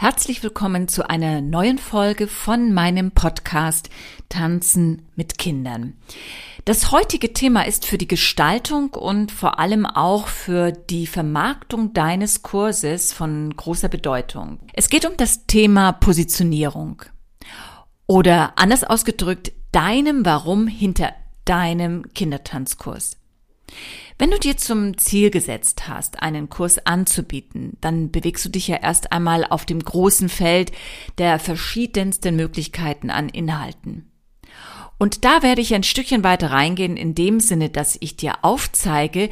Herzlich willkommen zu einer neuen Folge von meinem Podcast Tanzen mit Kindern. Das heutige Thema ist für die Gestaltung und vor allem auch für die Vermarktung deines Kurses von großer Bedeutung. Es geht um das Thema Positionierung oder anders ausgedrückt deinem Warum hinter deinem Kindertanzkurs. Wenn du dir zum Ziel gesetzt hast, einen Kurs anzubieten, dann bewegst du dich ja erst einmal auf dem großen Feld der verschiedensten Möglichkeiten an Inhalten. Und da werde ich ein Stückchen weiter reingehen in dem Sinne, dass ich dir aufzeige,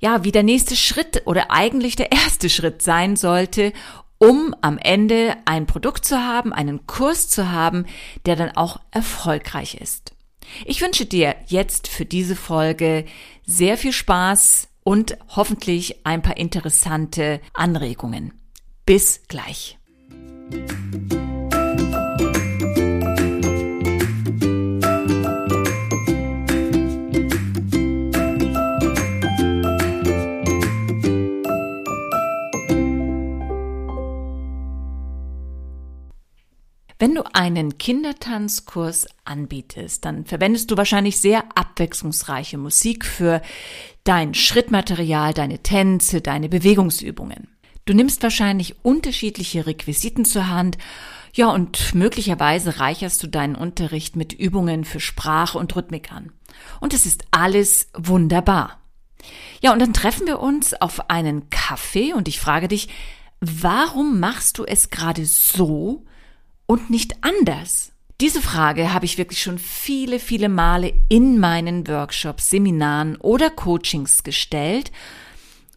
ja, wie der nächste Schritt oder eigentlich der erste Schritt sein sollte, um am Ende ein Produkt zu haben, einen Kurs zu haben, der dann auch erfolgreich ist. Ich wünsche dir jetzt für diese Folge sehr viel Spaß und hoffentlich ein paar interessante Anregungen. Bis gleich. Wenn du einen Kindertanzkurs anbietest, dann verwendest du wahrscheinlich sehr abwechslungsreiche Musik für dein Schrittmaterial, deine Tänze, deine Bewegungsübungen. Du nimmst wahrscheinlich unterschiedliche Requisiten zur Hand, ja, und möglicherweise reicherst du deinen Unterricht mit Übungen für Sprache und Rhythmik an. Und es ist alles wunderbar. Ja, und dann treffen wir uns auf einen Kaffee und ich frage dich, warum machst du es gerade so, und nicht anders? Diese Frage habe ich wirklich schon viele, viele Male in meinen Workshops, Seminaren oder Coachings gestellt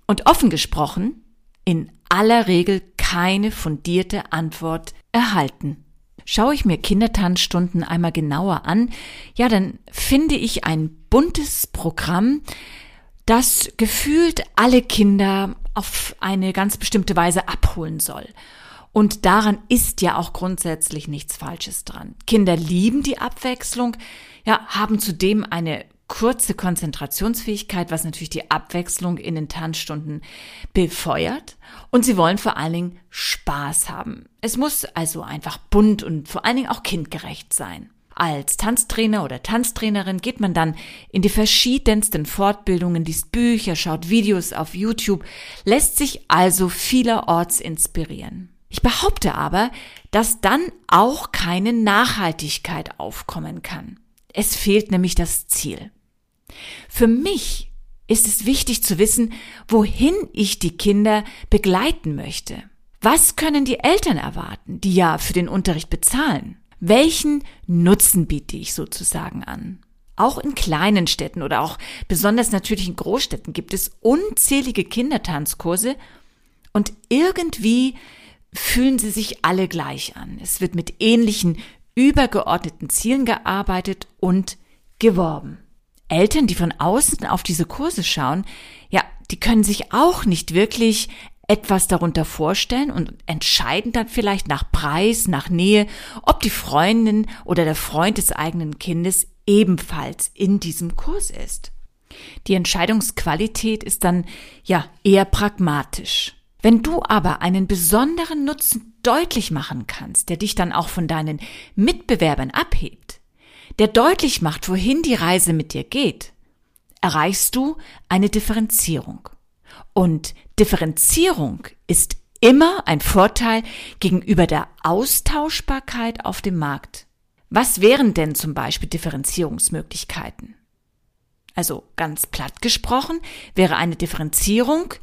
und offen gesprochen in aller Regel keine fundierte Antwort erhalten. Schaue ich mir Kindertanzstunden einmal genauer an, ja, dann finde ich ein buntes Programm, das gefühlt alle Kinder auf eine ganz bestimmte Weise abholen soll. Und daran ist ja auch grundsätzlich nichts Falsches dran. Kinder lieben die Abwechslung, ja, haben zudem eine kurze Konzentrationsfähigkeit, was natürlich die Abwechslung in den Tanzstunden befeuert. Und sie wollen vor allen Dingen Spaß haben. Es muss also einfach bunt und vor allen Dingen auch kindgerecht sein. Als Tanztrainer oder Tanztrainerin geht man dann in die verschiedensten Fortbildungen, liest Bücher, schaut Videos auf YouTube, lässt sich also vielerorts inspirieren. Ich behaupte aber, dass dann auch keine Nachhaltigkeit aufkommen kann. Es fehlt nämlich das Ziel. Für mich ist es wichtig zu wissen, wohin ich die Kinder begleiten möchte. Was können die Eltern erwarten, die ja für den Unterricht bezahlen? Welchen Nutzen biete ich sozusagen an? Auch in kleinen Städten oder auch besonders natürlich in Großstädten gibt es unzählige Kindertanzkurse und irgendwie fühlen sie sich alle gleich an. Es wird mit ähnlichen übergeordneten Zielen gearbeitet und geworben. Eltern, die von außen auf diese Kurse schauen, ja, die können sich auch nicht wirklich etwas darunter vorstellen und entscheiden dann vielleicht nach Preis, nach Nähe, ob die Freundin oder der Freund des eigenen Kindes ebenfalls in diesem Kurs ist. Die Entscheidungsqualität ist dann ja eher pragmatisch. Wenn du aber einen besonderen Nutzen deutlich machen kannst, der dich dann auch von deinen Mitbewerbern abhebt, der deutlich macht, wohin die Reise mit dir geht, erreichst du eine Differenzierung. Und Differenzierung ist immer ein Vorteil gegenüber der Austauschbarkeit auf dem Markt. Was wären denn zum Beispiel Differenzierungsmöglichkeiten? Also ganz platt gesprochen wäre eine Differenzierung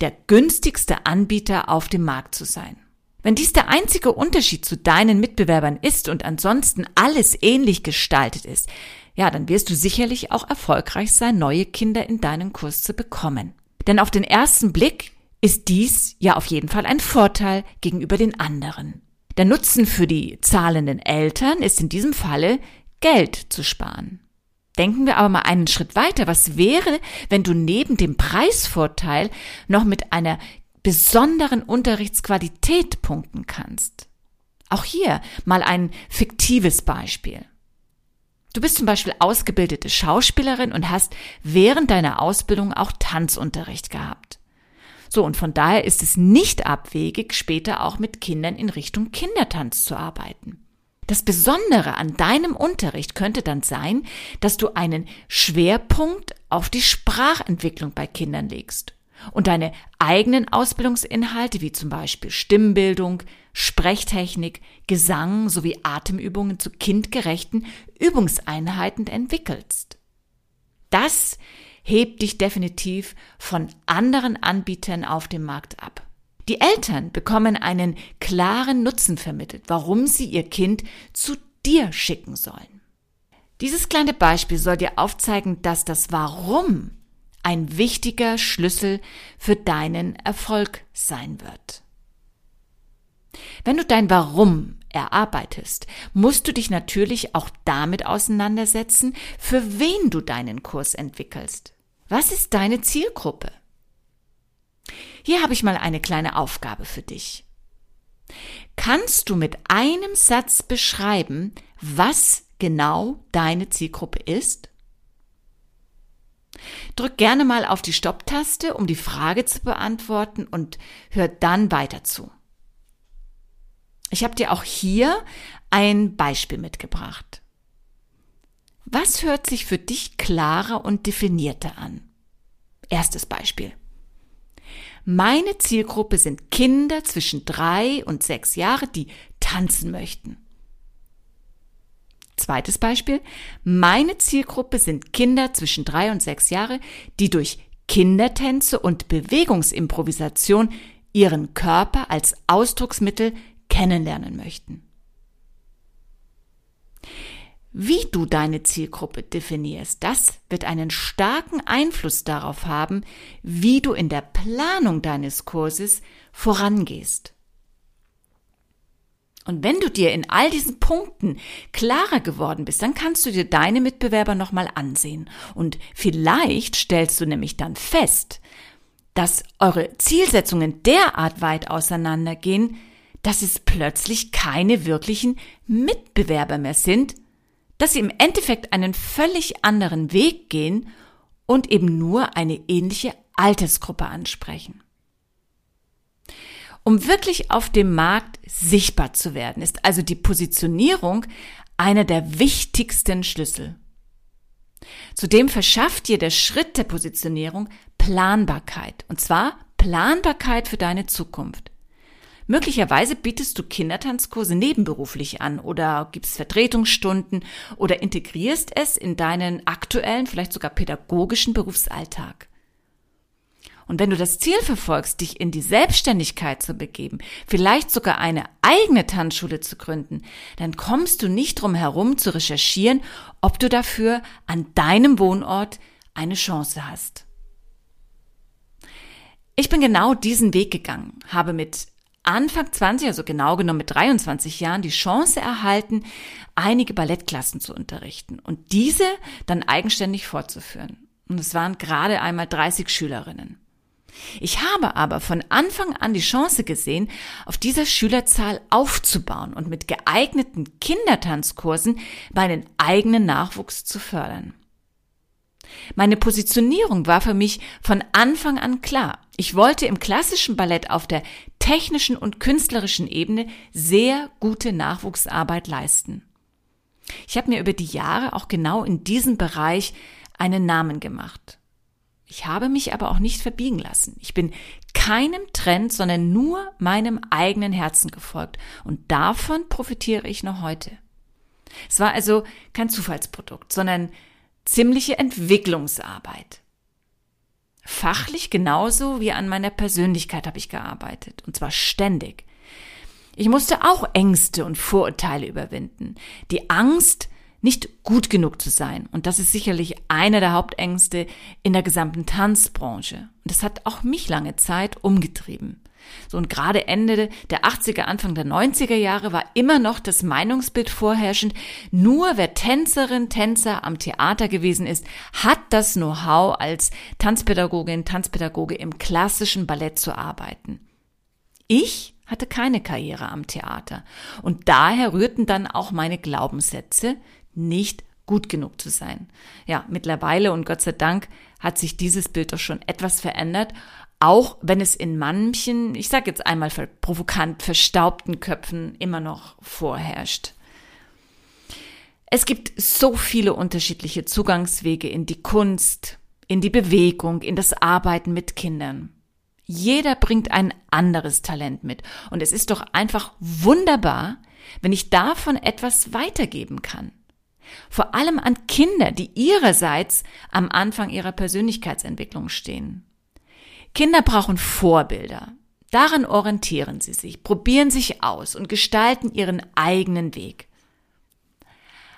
der günstigste Anbieter auf dem Markt zu sein. Wenn dies der einzige Unterschied zu deinen Mitbewerbern ist und ansonsten alles ähnlich gestaltet ist, ja, dann wirst du sicherlich auch erfolgreich sein, neue Kinder in deinen Kurs zu bekommen. Denn auf den ersten Blick ist dies ja auf jeden Fall ein Vorteil gegenüber den anderen. Der Nutzen für die zahlenden Eltern ist in diesem Falle Geld zu sparen. Denken wir aber mal einen Schritt weiter. Was wäre, wenn du neben dem Preisvorteil noch mit einer besonderen Unterrichtsqualität punkten kannst? Auch hier mal ein fiktives Beispiel. Du bist zum Beispiel ausgebildete Schauspielerin und hast während deiner Ausbildung auch Tanzunterricht gehabt. So, und von daher ist es nicht abwegig, später auch mit Kindern in Richtung Kindertanz zu arbeiten. Das Besondere an deinem Unterricht könnte dann sein, dass du einen Schwerpunkt auf die Sprachentwicklung bei Kindern legst und deine eigenen Ausbildungsinhalte wie zum Beispiel Stimmbildung, Sprechtechnik, Gesang sowie Atemübungen zu kindgerechten Übungseinheiten entwickelst. Das hebt dich definitiv von anderen Anbietern auf dem Markt ab. Die Eltern bekommen einen klaren Nutzen vermittelt, warum sie ihr Kind zu dir schicken sollen. Dieses kleine Beispiel soll dir aufzeigen, dass das Warum ein wichtiger Schlüssel für deinen Erfolg sein wird. Wenn du dein Warum erarbeitest, musst du dich natürlich auch damit auseinandersetzen, für wen du deinen Kurs entwickelst. Was ist deine Zielgruppe? Hier habe ich mal eine kleine Aufgabe für dich. Kannst du mit einem Satz beschreiben, was genau deine Zielgruppe ist? Drück gerne mal auf die Stopptaste, um die Frage zu beantworten und hör dann weiter zu. Ich habe dir auch hier ein Beispiel mitgebracht. Was hört sich für dich klarer und definierter an? Erstes Beispiel. Meine Zielgruppe sind Kinder zwischen drei und sechs Jahre, die tanzen möchten. Zweites Beispiel. Meine Zielgruppe sind Kinder zwischen drei und sechs Jahre, die durch Kindertänze und Bewegungsimprovisation ihren Körper als Ausdrucksmittel kennenlernen möchten. Wie du deine Zielgruppe definierst, das wird einen starken Einfluss darauf haben, wie du in der Planung deines Kurses vorangehst. Und wenn du dir in all diesen Punkten klarer geworden bist, dann kannst du dir deine Mitbewerber nochmal ansehen. Und vielleicht stellst du nämlich dann fest, dass eure Zielsetzungen derart weit auseinandergehen, dass es plötzlich keine wirklichen Mitbewerber mehr sind, dass sie im Endeffekt einen völlig anderen Weg gehen und eben nur eine ähnliche Altersgruppe ansprechen. Um wirklich auf dem Markt sichtbar zu werden, ist also die Positionierung einer der wichtigsten Schlüssel. Zudem verschafft dir der Schritt der Positionierung Planbarkeit, und zwar Planbarkeit für deine Zukunft. Möglicherweise bietest du Kindertanzkurse nebenberuflich an oder gibst Vertretungsstunden oder integrierst es in deinen aktuellen, vielleicht sogar pädagogischen Berufsalltag. Und wenn du das Ziel verfolgst, dich in die Selbstständigkeit zu begeben, vielleicht sogar eine eigene Tanzschule zu gründen, dann kommst du nicht drum herum zu recherchieren, ob du dafür an deinem Wohnort eine Chance hast. Ich bin genau diesen Weg gegangen, habe mit Anfang 20, also genau genommen mit 23 Jahren, die Chance erhalten, einige Ballettklassen zu unterrichten und diese dann eigenständig fortzuführen. Und es waren gerade einmal 30 Schülerinnen. Ich habe aber von Anfang an die Chance gesehen, auf dieser Schülerzahl aufzubauen und mit geeigneten Kindertanzkursen meinen eigenen Nachwuchs zu fördern. Meine Positionierung war für mich von Anfang an klar. Ich wollte im klassischen Ballett auf der technischen und künstlerischen Ebene sehr gute Nachwuchsarbeit leisten. Ich habe mir über die Jahre auch genau in diesem Bereich einen Namen gemacht. Ich habe mich aber auch nicht verbiegen lassen. Ich bin keinem Trend, sondern nur meinem eigenen Herzen gefolgt. Und davon profitiere ich noch heute. Es war also kein Zufallsprodukt, sondern ziemliche Entwicklungsarbeit. Fachlich genauso wie an meiner Persönlichkeit habe ich gearbeitet, und zwar ständig. Ich musste auch Ängste und Vorurteile überwinden. Die Angst, nicht gut genug zu sein. Und das ist sicherlich einer der Hauptängste in der gesamten Tanzbranche. Und das hat auch mich lange Zeit umgetrieben. So und gerade Ende der 80er, Anfang der 90er Jahre war immer noch das Meinungsbild vorherrschend, nur wer Tänzerin, Tänzer am Theater gewesen ist, hat das Know-how als Tanzpädagogin, Tanzpädagoge im klassischen Ballett zu arbeiten. Ich hatte keine Karriere am Theater und daher rührten dann auch meine Glaubenssätze, nicht gut genug zu sein. Ja, mittlerweile und Gott sei Dank hat sich dieses Bild doch schon etwas verändert, auch wenn es in manchen, ich sage jetzt einmal provokant, verstaubten Köpfen immer noch vorherrscht. Es gibt so viele unterschiedliche Zugangswege in die Kunst, in die Bewegung, in das Arbeiten mit Kindern. Jeder bringt ein anderes Talent mit. Und es ist doch einfach wunderbar, wenn ich davon etwas weitergeben kann. Vor allem an Kinder, die ihrerseits am Anfang ihrer Persönlichkeitsentwicklung stehen. Kinder brauchen Vorbilder. Daran orientieren sie sich, probieren sich aus und gestalten ihren eigenen Weg.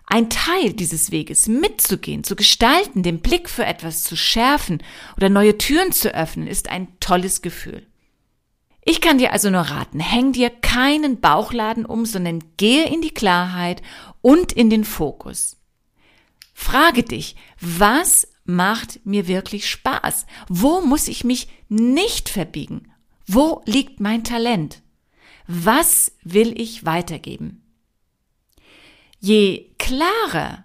Ein Teil dieses Weges mitzugehen, zu gestalten, den Blick für etwas zu schärfen oder neue Türen zu öffnen, ist ein tolles Gefühl. Ich kann dir also nur raten, häng dir keinen Bauchladen um, sondern gehe in die Klarheit und in den Fokus. Frage dich, was macht mir wirklich Spaß? Wo muss ich mich nicht verbiegen? Wo liegt mein Talent? Was will ich weitergeben? Je klarer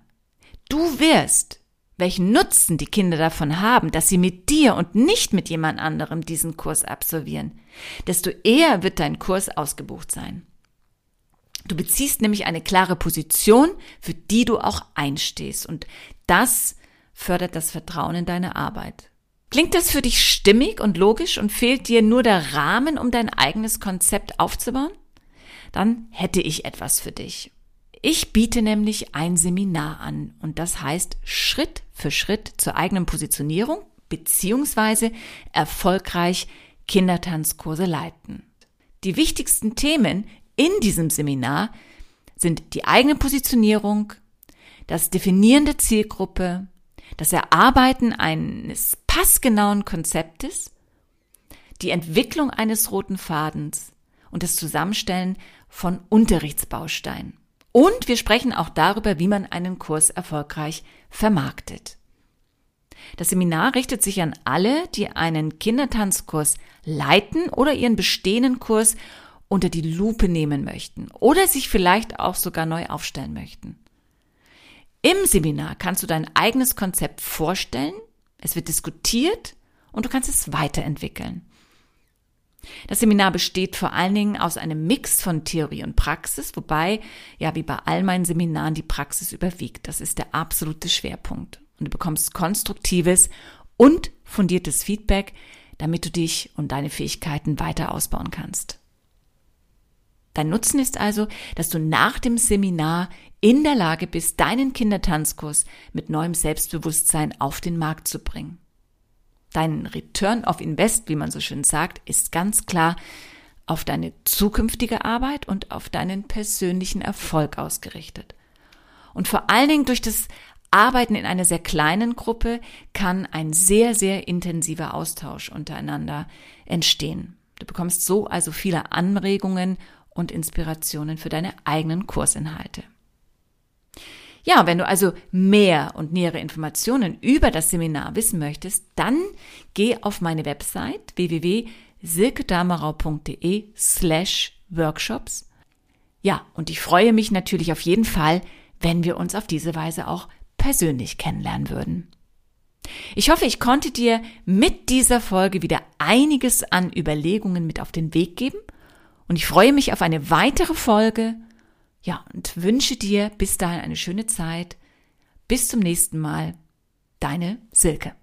du wirst, welchen Nutzen die Kinder davon haben, dass sie mit dir und nicht mit jemand anderem diesen Kurs absolvieren, desto eher wird dein Kurs ausgebucht sein. Du beziehst nämlich eine klare Position, für die du auch einstehst. Und das fördert das Vertrauen in deine Arbeit. Klingt das für dich stimmig und logisch und fehlt dir nur der Rahmen, um dein eigenes Konzept aufzubauen? Dann hätte ich etwas für dich. Ich biete nämlich ein Seminar an und das heißt Schritt für Schritt zur eigenen Positionierung beziehungsweise erfolgreich Kindertanzkurse leiten. Die wichtigsten Themen in diesem Seminar sind die eigene Positionierung, das Definieren der Zielgruppe, das Erarbeiten eines passgenauen Konzeptes, die Entwicklung eines roten Fadens und das Zusammenstellen von Unterrichtsbausteinen. Und wir sprechen auch darüber, wie man einen Kurs erfolgreich vermarktet. Das Seminar richtet sich an alle, die einen Kindertanzkurs leiten oder ihren bestehenden Kurs unter die Lupe nehmen möchten oder sich vielleicht auch sogar neu aufstellen möchten. Im Seminar kannst du dein eigenes Konzept vorstellen, es wird diskutiert und du kannst es weiterentwickeln. Das Seminar besteht vor allen Dingen aus einem Mix von Theorie und Praxis, wobei, ja, wie bei all meinen Seminaren, die Praxis überwiegt. Das ist der absolute Schwerpunkt. Und du bekommst konstruktives und fundiertes Feedback, damit du dich und deine Fähigkeiten weiter ausbauen kannst. Dein Nutzen ist also, dass du nach dem Seminar in der Lage bist, deinen Kindertanzkurs mit neuem Selbstbewusstsein auf den Markt zu bringen. Dein Return of Invest, wie man so schön sagt, ist ganz klar auf deine zukünftige Arbeit und auf deinen persönlichen Erfolg ausgerichtet. Und vor allen Dingen durch das Arbeiten in einer sehr kleinen Gruppe kann ein sehr, sehr intensiver Austausch untereinander entstehen. Du bekommst so also viele Anregungen und Inspirationen für deine eigenen Kursinhalte. Ja, wenn du also mehr und nähere Informationen über das Seminar wissen möchtest, dann geh auf meine Website www.silkedamerau.de slash workshops. Ja, und ich freue mich natürlich auf jeden Fall, wenn wir uns auf diese Weise auch persönlich kennenlernen würden. Ich hoffe, ich konnte dir mit dieser Folge wieder einiges an Überlegungen mit auf den Weg geben und ich freue mich auf eine weitere Folge. Ja, und wünsche dir bis dahin eine schöne Zeit. Bis zum nächsten Mal. Deine Silke.